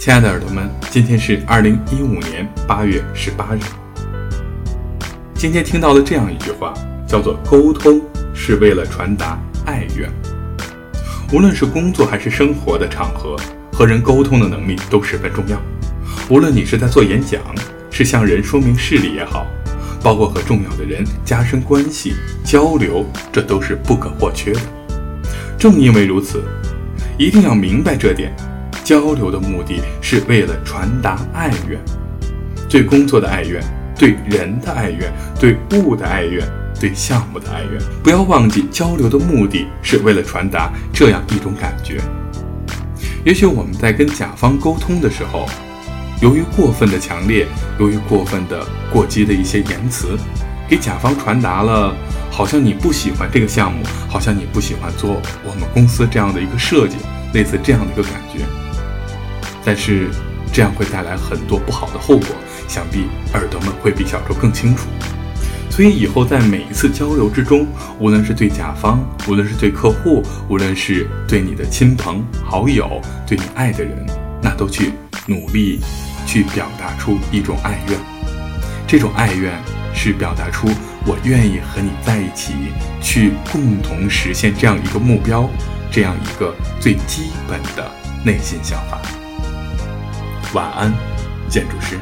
亲爱的耳朵们，今天是二零一五年八月十八日。今天听到了这样一句话，叫做“沟通是为了传达爱愿”。无论是工作还是生活的场合，和人沟通的能力都十分重要。无论你是在做演讲，是向人说明事理也好，包括和重要的人加深关系、交流，这都是不可或缺的。正因为如此，一定要明白这点：交流的目的是为了传达爱愿，对工作的爱愿，对人的爱愿，对物的爱愿，对项目的爱愿。不要忘记，交流的目的是为了传达这样一种感觉。也许我们在跟甲方沟通的时候，由于过分的强烈，由于过分的过激的一些言辞，给甲方传达了。好像你不喜欢这个项目，好像你不喜欢做我们公司这样的一个设计，类似这样的一个感觉。但是这样会带来很多不好的后果，想必耳朵们会比小周更清楚。所以以后在每一次交流之中，无论是对甲方，无论是对客户，无论是对你的亲朋好友，对你爱的人，那都去努力去表达出一种爱愿。这种爱愿是表达出。我愿意和你在一起，去共同实现这样一个目标，这样一个最基本的内心想法。晚安，建筑师。